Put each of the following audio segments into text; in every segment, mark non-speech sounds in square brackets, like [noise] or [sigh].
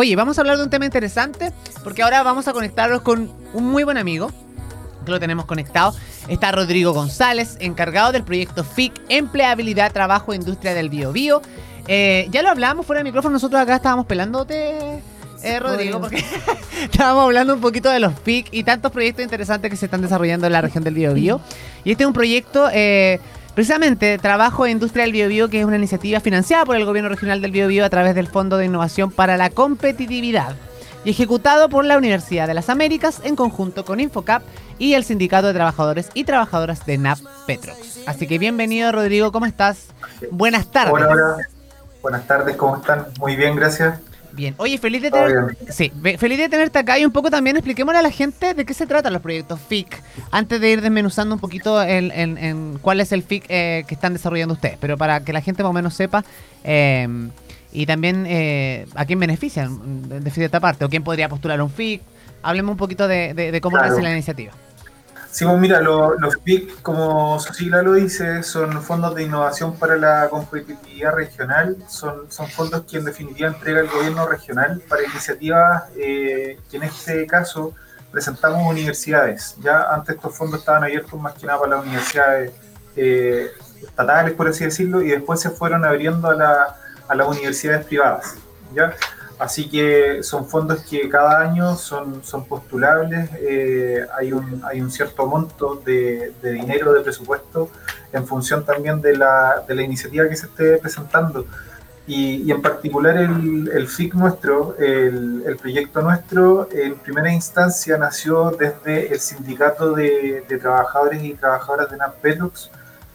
Oye, vamos a hablar de un tema interesante porque ahora vamos a conectarlos con un muy buen amigo que lo tenemos conectado. Está Rodrigo González, encargado del proyecto FIC, Empleabilidad, Trabajo, Industria del Bio Bio. Eh, ya lo hablamos fuera de micrófono, nosotros acá estábamos pelándote, eh, Rodrigo, porque [laughs] estábamos hablando un poquito de los FIC y tantos proyectos interesantes que se están desarrollando en la región del Bio Bio. Y este es un proyecto... Eh, Precisamente, Trabajo e Industria del Biobío, que es una iniciativa financiada por el Gobierno Regional del Biobío a través del Fondo de Innovación para la Competitividad y ejecutado por la Universidad de las Américas en conjunto con Infocap y el Sindicato de Trabajadores y Trabajadoras de NAP Petrox. Así que bienvenido, Rodrigo, ¿cómo estás? Buenas tardes. Hola. Buenas tardes, ¿cómo están? Muy bien, gracias. Bien, oye, feliz de, tener, sí, feliz de tenerte acá y un poco también expliquémosle a la gente de qué se tratan los proyectos FIC, antes de ir desmenuzando un poquito en, cuál es el FIC eh, que están desarrollando ustedes, pero para que la gente más o menos sepa eh, y también eh, a quién benefician de esta parte, o quién podría postular un FIC, hablemos un poquito de, cómo nace la iniciativa. Sí, pues mira, los PIC, como su lo dice, son fondos de innovación para la competitividad regional. Son, son fondos que en definitiva entrega el gobierno regional para iniciativas eh, que en este caso presentamos universidades. Ya antes estos fondos estaban abiertos más que nada para las universidades eh, estatales, por así decirlo, y después se fueron abriendo a, la, a las universidades privadas. ¿ya? Así que son fondos que cada año son, son postulables, eh, hay, un, hay un cierto monto de, dinero de presupuesto en función también de la, de la iniciativa que se esté presentando. Y, en particular el, el FIC nuestro, el, el, proyecto nuestro, en primera instancia nació desde el Sindicato de, de Trabajadores y Trabajadoras de NAPELUX,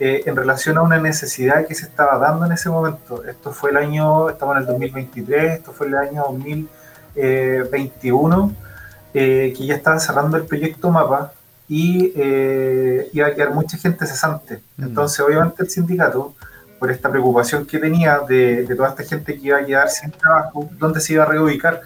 eh, en relación a una necesidad que se estaba dando en ese momento. Esto fue el año, estamos en el 2023, esto fue el año 2021, eh, que ya estaba cerrando el proyecto MAPA y eh, iba a quedar mucha gente cesante. Mm. Entonces, obviamente, el sindicato, por esta preocupación que tenía de, de, toda esta gente que iba a quedar sin trabajo, ¿dónde se iba a reubicar?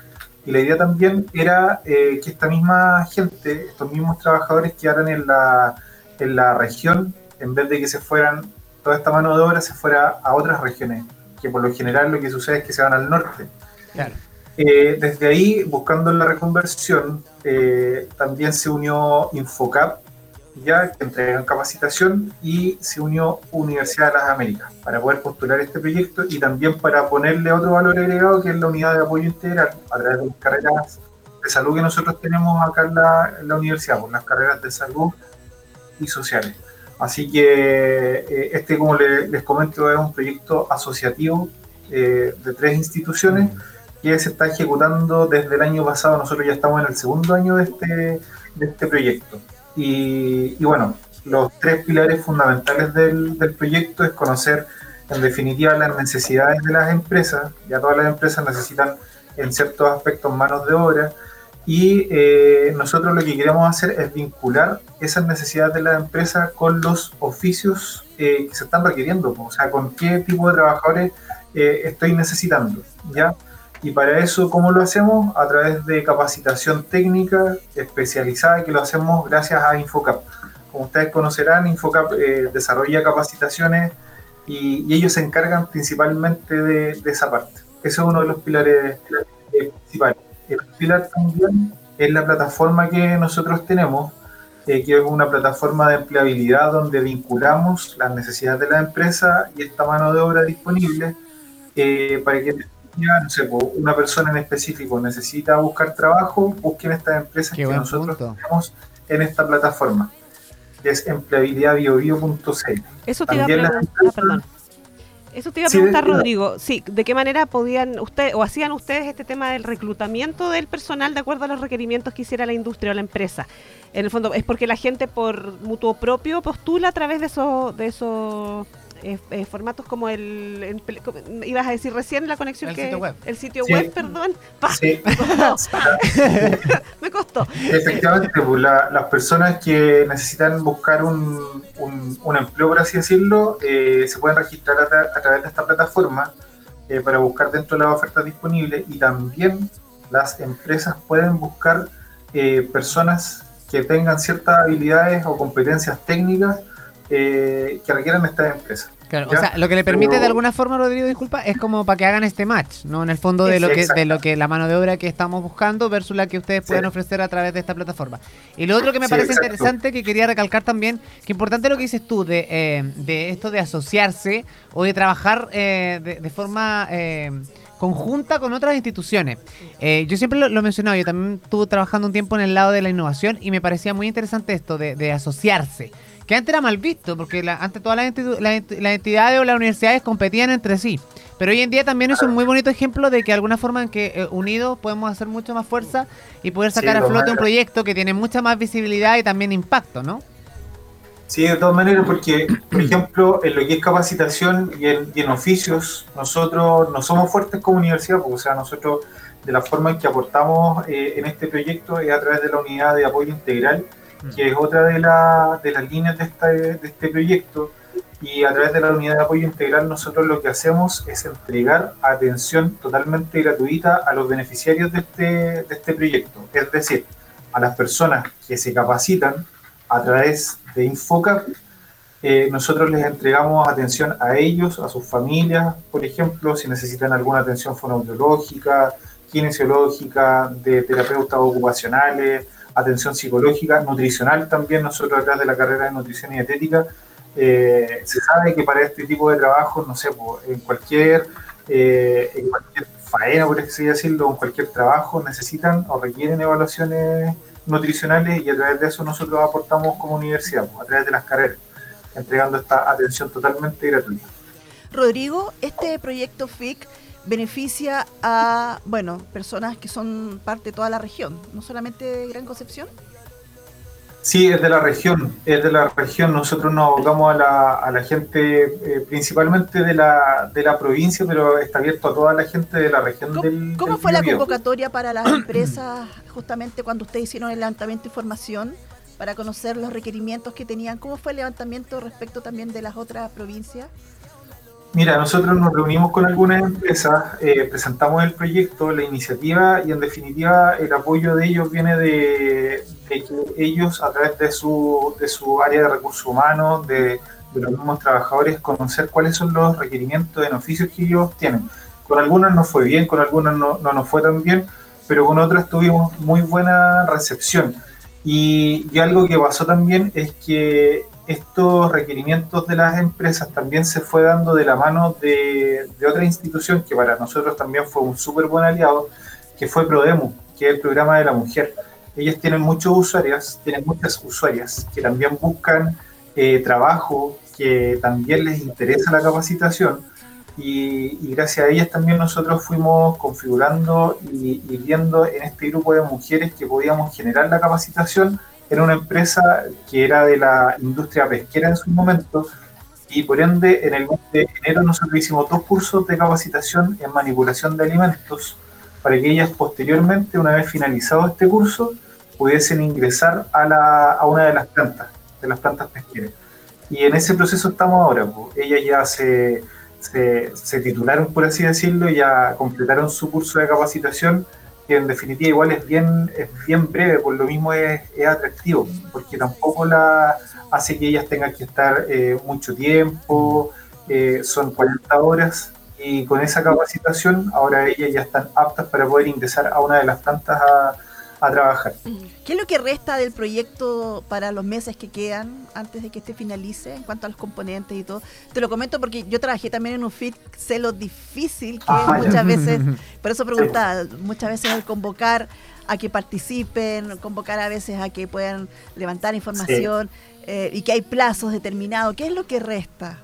Y la idea también era que esta misma gente, estos mismos trabajadores quedaran en la, en la región en vez de que se fueran, toda esta mano de obra se fuera a otras regiones, que por lo general lo que sucede es que se van al norte. Eh, desde ahí, buscando la reconversión, eh, también se unió Infocap, ya que entregan capacitación, y se unió Universidad de las Américas para poder postular este proyecto y también para ponerle otro valor agregado que es la unidad de apoyo integral a través de las carreras de salud que nosotros tenemos acá en la, en la universidad, por las carreras de salud y sociales. Así que eh, este, como les comento, es un proyecto asociativo eh, de tres instituciones que se está ejecutando desde el año pasado. Nosotros ya estamos en el segundo año de este, de este proyecto. Y, bueno, los tres pilares fundamentales del, del proyecto es conocer en definitiva las necesidades de las empresas. Ya todas las empresas necesitan en ciertos aspectos manos de obra y eh, nosotros lo que queremos hacer es vincular esas necesidades de la empresa con los oficios eh, que se están requiriendo, o sea, con qué tipo de trabajadores eh, estoy necesitando, ¿ya? Y para eso, ¿cómo lo hacemos? A través de capacitación técnica especializada, que lo hacemos gracias a Infocap. Como ustedes conocerán, Infocap desarrolla capacitaciones y, ellos se encargan principalmente de, de, esa parte. Ese es uno de los pilares principales. El pilar también es la plataforma que nosotros tenemos, eh, que es una plataforma de empleabilidad donde vinculamos las necesidades de la empresa y esta mano de obra disponible eh, para que no sé, una persona en específico necesita buscar trabajo, busquen estas empresas que nosotros tenemos en esta plataforma, que es empleabilidadbiobio.cl. Eso te También a preguntar, eso te iba a preguntar, Rodrigo. Sí, ¿de qué manera podían ustedes o hacían ustedes este tema del reclutamiento del personal de acuerdo a los requerimientos que hiciera la industria o la empresa? En el fondo, ¿es porque la gente por mutuo propio postula a través de esos de esos eh, eh, formatos como el, ibas a decir recién la conexión el que sitio web. el sitio web perdón. [laughs] [laughs] Me, costó. efectivamente pues, las personas que necesitan buscar un, un, empleo por así decirlo eh, se pueden registrar a, través de esta plataforma para buscar dentro de las ofertas disponibles y también las empresas pueden buscar personas que tengan ciertas habilidades o competencias técnicas que requieran estas empresas. Claro, o sea, lo que le permite de alguna forma, Rodrigo, disculpa, es como para que hagan este match, ¿no? En el fondo de lo que de lo que la mano de obra que estamos buscando versus la que ustedes pueden ofrecer a través de esta plataforma. Y lo otro que me parece interesante, que quería recalcar también, que importante lo que dices tú de, eh, de esto de asociarse o de trabajar eh, de, forma eh, conjunta con otras instituciones. yo siempre lo, he mencionado, yo también estuve trabajando un tiempo en el lado de la innovación y me parecía muy interesante esto de, de asociarse que antes era mal visto, porque la, antes todas las, entidades o las universidades competían entre sí. Pero hoy en día también es un muy bonito ejemplo de que de alguna forma en que eh, unidos podemos hacer mucho más fuerza y poder sacar a flote un proyecto que tiene mucha más visibilidad y también impacto, ¿no? Sí, de todas maneras, porque, por ejemplo, en lo que es capacitación y en, oficios, nosotros no somos fuertes como universidad, porque, o sea, nosotros de la forma en que aportamos eh, en este proyecto es a través de la unidad de apoyo integral que es otra de, de las líneas de este, de este proyecto. Y a través de la unidad de apoyo integral nosotros lo que hacemos es entregar atención totalmente gratuita a los beneficiarios de este, de este proyecto. Es decir, a las personas que se capacitan a través de Infocap, eh, nosotros les entregamos atención a ellos, a sus familias, por ejemplo, si necesitan alguna atención fonoaudiológica, kinesiológica, de terapeutas ocupacionales, atención psicológica, nutricional también. Nosotros atrás de la carrera de nutrición y dietética, eh, se sabe que para este tipo de trabajo, no sé, en cualquier, eh, en cualquier faena, por así decirlo, en cualquier trabajo, necesitan o requieren evaluaciones nutricionales y a través de eso nosotros aportamos como universidad, a través de las carreras, entregando esta atención totalmente gratuita. Rodrigo, este proyecto FIC beneficia a, bueno, personas que son parte de toda la región, no solamente Gran Concepción. Sí, es de la región, es de la región. Nosotros nos abocamos a la, a la gente eh, principalmente de la, de la provincia, pero está abierto a toda la gente de la región ¿Cómo, del ¿Cómo fue la convocatoria para las [clears throat] empresas justamente cuando ustedes hicieron el levantamiento de información para conocer los requerimientos que tenían? ¿Cómo fue el levantamiento respecto también de las otras provincias? Mira, nosotros nos reunimos con algunas empresas, eh, presentamos el proyecto, la iniciativa y en definitiva el apoyo de ellos viene de, que ellos a través de su, de su área de recursos humanos, de, los mismos trabajadores, conocer cuáles son los requerimientos en oficios que ellos tienen. Con algunas nos fue bien, con algunas no, no nos fue tan bien, pero con otras tuvimos muy buena recepción. Y, y algo que pasó también es que estos requerimientos de las empresas también se fue dando de la mano de, otra institución que para nosotros también fue un súper buen aliado, que fue Prodemu, que es el programa de la mujer. Ellos tienen muchos usuarias, tienen muchas usuarias que también buscan eh, trabajo, que también les interesa la capacitación y, gracias a ellas también nosotros fuimos configurando y viendo en este grupo de mujeres que podíamos generar la capacitación era una empresa que era de la industria pesquera en su momento y por ende en el mes de enero nosotros hicimos dos cursos de capacitación en manipulación de alimentos para que ellas posteriormente, una vez finalizado este curso, pudiesen ingresar a, la, a una de las plantas, de las plantas pesqueras. Y en ese proceso estamos ahora. Pues. Ellas ya se, se, se titularon, por así decirlo, ya completaron su curso de capacitación que en definitiva igual es bien, es bien breve, por lo mismo es, es atractivo, porque tampoco la hace que ellas tengan que estar eh, mucho tiempo, eh, son 40 horas, y con esa capacitación ahora ellas ya están aptas para poder ingresar a una de las plantas a trabajar. ¿Qué es lo que resta del proyecto para los meses que quedan antes de que este finalice en cuanto a los componentes y todo? Te lo comento porque yo trabajé también en un FIT, sé lo difícil que es muchas veces, [laughs] por eso preguntaba, muchas veces el convocar a que participen, convocar a veces a que puedan levantar información eh, y que hay plazos determinados. ¿Qué es lo que resta?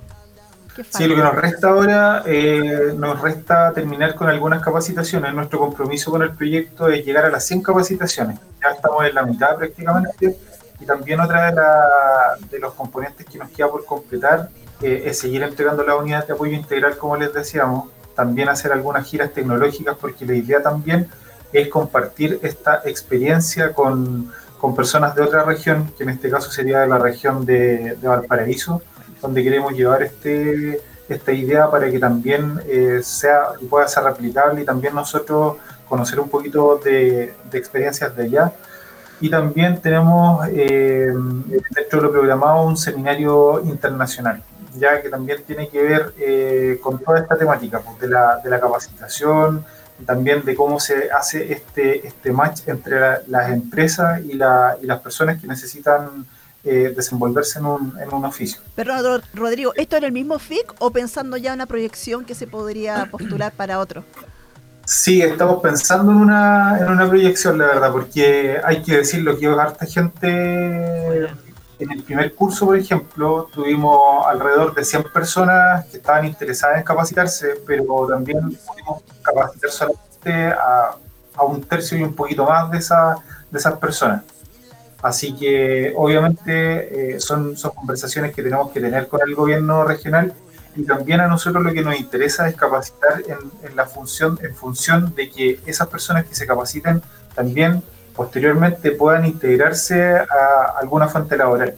Sí, lo que nos resta ahora, eh, nos resta terminar con algunas capacitaciones. Nuestro compromiso con el proyecto es llegar a las 100 capacitaciones. Ya estamos en la mitad prácticamente. Y también otra de, de los componentes que nos queda por completar eh, es seguir entregando la unidad de apoyo integral, como les decíamos. También hacer algunas giras tecnológicas, porque la idea también es compartir esta experiencia con, con personas de otra región, que en este caso sería de la región de, de Valparaíso donde queremos llevar este, esta idea para que también eh, sea y pueda ser replicable y también nosotros conocer un poquito de, experiencias de allá. Y también tenemos eh, dentro de lo programado un seminario internacional, ya que también tiene que ver eh, con toda esta temática pues, de, la, de la capacitación, también de cómo se hace este, este match entre las empresas y, la, y las personas que necesitan eh, desenvolverse en un, en un oficio. Pero Rodrigo, ¿esto era el mismo FIC o pensando ya en una proyección que se podría postular para otro? Sí, estamos pensando en una, en una proyección, la verdad, porque hay que decirlo que harta gente en el primer curso, por ejemplo, tuvimos alrededor de 100 personas que estaban interesadas en capacitarse, pero también pudimos capacitar solamente a, a un tercio y un poquito más de, esa, de esas personas. Así que obviamente eh, son, son conversaciones que tenemos que tener con el gobierno regional y también a nosotros lo que nos interesa es capacitar en, en la función, en función de que esas personas que se capaciten también posteriormente puedan integrarse a alguna fuente laboral.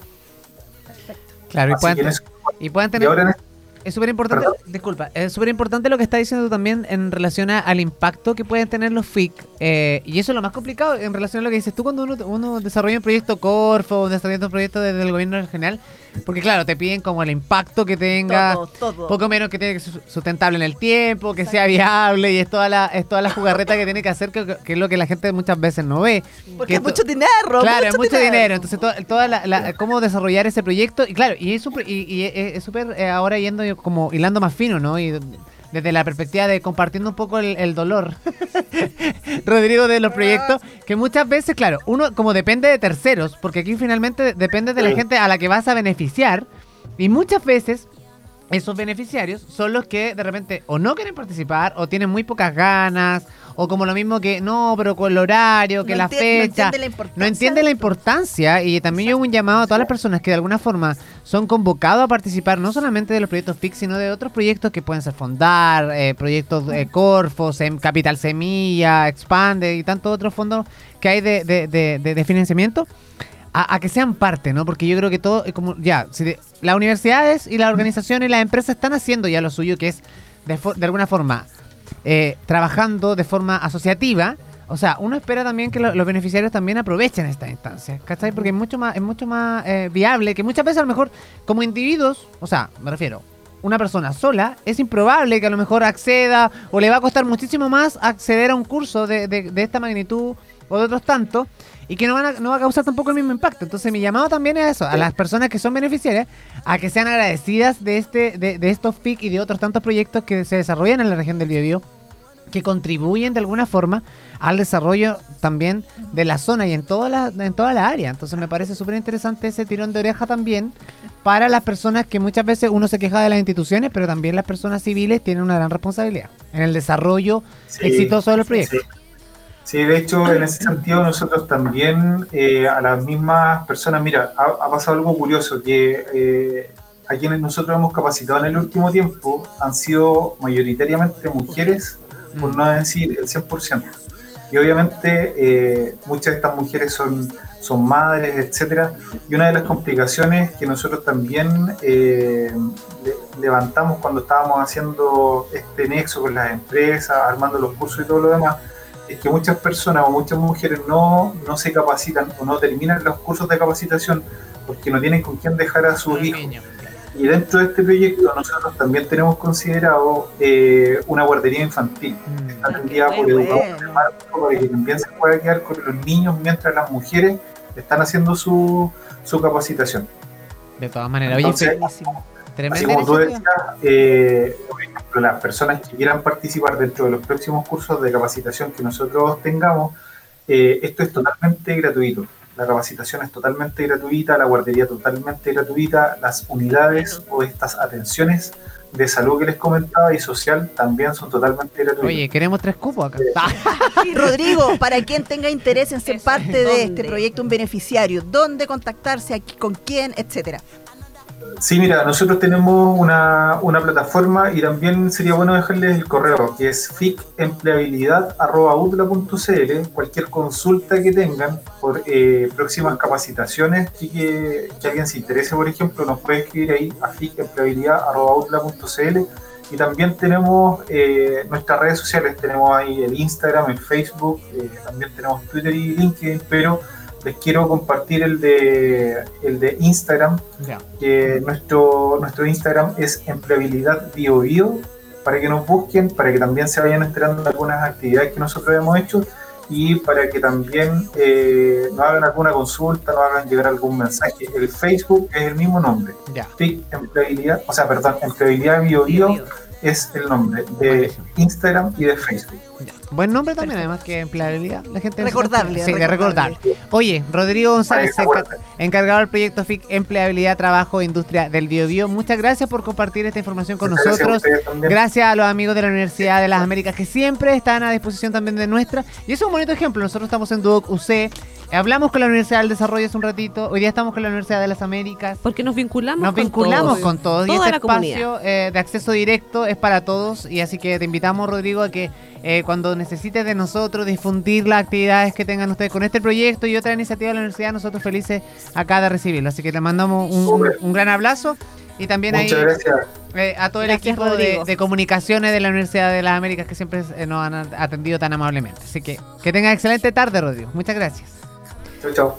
Claro, y puedan, y puedan, tener... Es súper importante, disculpa, es súper importante lo que está diciendo también en relación al impacto que pueden tener los FIC. Eh, y eso es lo más complicado en relación a lo que dices tú cuando uno, uno desarrolla un proyecto Corfo, desarrolla un proyecto desde el gobierno regional. Porque claro, te piden como el impacto que tenga, poco menos que tiene que ser sustentable en el tiempo, que sea viable y es toda la, es toda la jugarreta que tiene que hacer, que, es lo que la gente muchas veces no ve. Porque es mucho dinero. Claro, es mucho dinero. Entonces, toda la, cómo desarrollar ese proyecto. Y claro, y es súper y, es súper eh, ahora yendo como hilando más fino, ¿no? Y desde la perspectiva de compartiendo un poco el, dolor, [laughs] Rodrigo, de los proyectos, que muchas veces, claro, uno como depende de terceros, porque aquí finalmente depende de la gente a la que vas a beneficiar, y muchas veces esos beneficiarios son los que de repente o no quieren participar o tienen muy pocas ganas o como lo mismo que no, pero con el horario, que la fecha, no entiende, la importancia y también yo hago un llamado a todas las personas que de alguna forma son convocados a participar no solamente de los proyectos FIX, sino de otros proyectos que pueden ser Fondar, eh, proyectos de Corfos, Capital Semilla, Expande y tantos otros fondos que hay de, de financiamiento a, que sean parte, ¿no? Porque yo creo que todo, como ya, si las universidades y las organizaciones y las empresas están haciendo ya lo suyo, que es de, de alguna forma eh, trabajando de forma asociativa. O sea, uno espera también que los beneficiarios también aprovechen esta instancia, ¿cachai? Porque es mucho más, es mucho más eh, viable que muchas veces a lo mejor como individuos, o sea, me refiero, una persona sola, es improbable que a lo mejor acceda o le va a costar muchísimo más acceder a un curso de, de, de esta magnitud o de otros tantos y que no, van a, no va a causar tampoco el mismo impacto. Entonces mi llamado también es eso, a las personas que son beneficiarias, a que sean agradecidas de este de, de estos FIC y de otros tantos proyectos que se desarrollan en la región del Biobío, que contribuyen de alguna forma al desarrollo también de la zona y en toda la, en toda la área. Entonces me parece súper interesante ese tirón de oreja también para las personas que muchas veces uno se queja de las instituciones, pero también las personas civiles tienen una gran responsabilidad en el desarrollo exitoso de los proyectos. Sí, de hecho, en ese sentido nosotros también eh, a las mismas personas, mira, ha, pasado algo curioso, que eh, a quienes nosotros hemos capacitado en el último tiempo han sido mayoritariamente mujeres, por no decir el 100%. Y obviamente eh, muchas de estas mujeres son, son madres, etcétera. Y una de las complicaciones que nosotros también levantamos cuando estábamos haciendo este nexo con las empresas, armando los cursos y todo lo demás, es que muchas personas o muchas mujeres no, no se capacitan o no terminan los cursos de capacitación porque no tienen con quién dejar a sus hijos. Y dentro de este proyecto nosotros también tenemos considerado eh, una guardería infantil. Mm. Está atendida por educadores para que también se pueda quedar con los niños mientras las mujeres están haciendo su, su capacitación. De todas maneras, oye, Así como tú decías, eh, por ejemplo, las personas que quieran participar dentro de los próximos cursos de capacitación que nosotros tengamos, eh, esto es totalmente gratuito. La capacitación es totalmente gratuita, la guardería totalmente gratuita, las unidades o estas atenciones de salud que les comentaba y social también son totalmente gratuitas. Oye, queremos tres cupos acá. [laughs] Rodrigo, para quien tenga interés en ser parte de este proyecto, un beneficiario, ¿dónde contactarse, aquí, con quién, etcétera? Sí, mira, nosotros tenemos una, plataforma y también sería bueno dejarles el correo, que es ficempleabilidad.utla.cl. Cualquier consulta que tengan por eh, próximas capacitaciones, y que, alguien se interese, por ejemplo, nos puede escribir ahí a ficempleabilidad.utla.cl. Y también tenemos eh, nuestras redes sociales, tenemos ahí el Instagram, el Facebook, eh, también tenemos Twitter y LinkedIn, pero les quiero compartir el de, el de Instagram, que nuestro, nuestro Instagram es empleabilidad bio, bio para que nos busquen, para que también se vayan enterando de algunas actividades que nosotros hemos hecho y para que también eh, nos hagan alguna consulta, nos hagan llegar algún mensaje. El Facebook es el mismo nombre. Ya. empleabilidad, o sea, perdón, empleabilidad bio, bio, es el nombre de Instagram y de Facebook. Buen nombre también, además que empleabilidad. La gente recordable. Sí, recordable. Oye, Rodrigo González, encargado del proyecto FIC Empleabilidad, Trabajo e Industria del Biobío. Muchas gracias por compartir esta información con nosotros. Gracias a, los amigos de la Universidad de las Américas que siempre están a disposición también de nuestra. Y es un bonito ejemplo. Nosotros estamos en Duoc UC. Hablamos con la Universidad del Desarrollo hace un ratito. Hoy día estamos con la Universidad de las Américas. Porque nos vinculamos nos con vinculamos todos. con todos. y este espacio eh, de acceso directo es para todos. Y así que te invitamos, Rodrigo, a que eh, cuando necesites de nosotros difundir las actividades que tengan ustedes con este proyecto y otra iniciativa de la universidad, nosotros felices acá de recibirlo. Así que te mandamos un, gran abrazo y también ahí eh, a todo el equipo de, comunicaciones de la Universidad de las Américas que siempre eh, nos han atendido tan amablemente. Así que que tengan excelente tarde, Rodrigo. Muchas gracias. 这个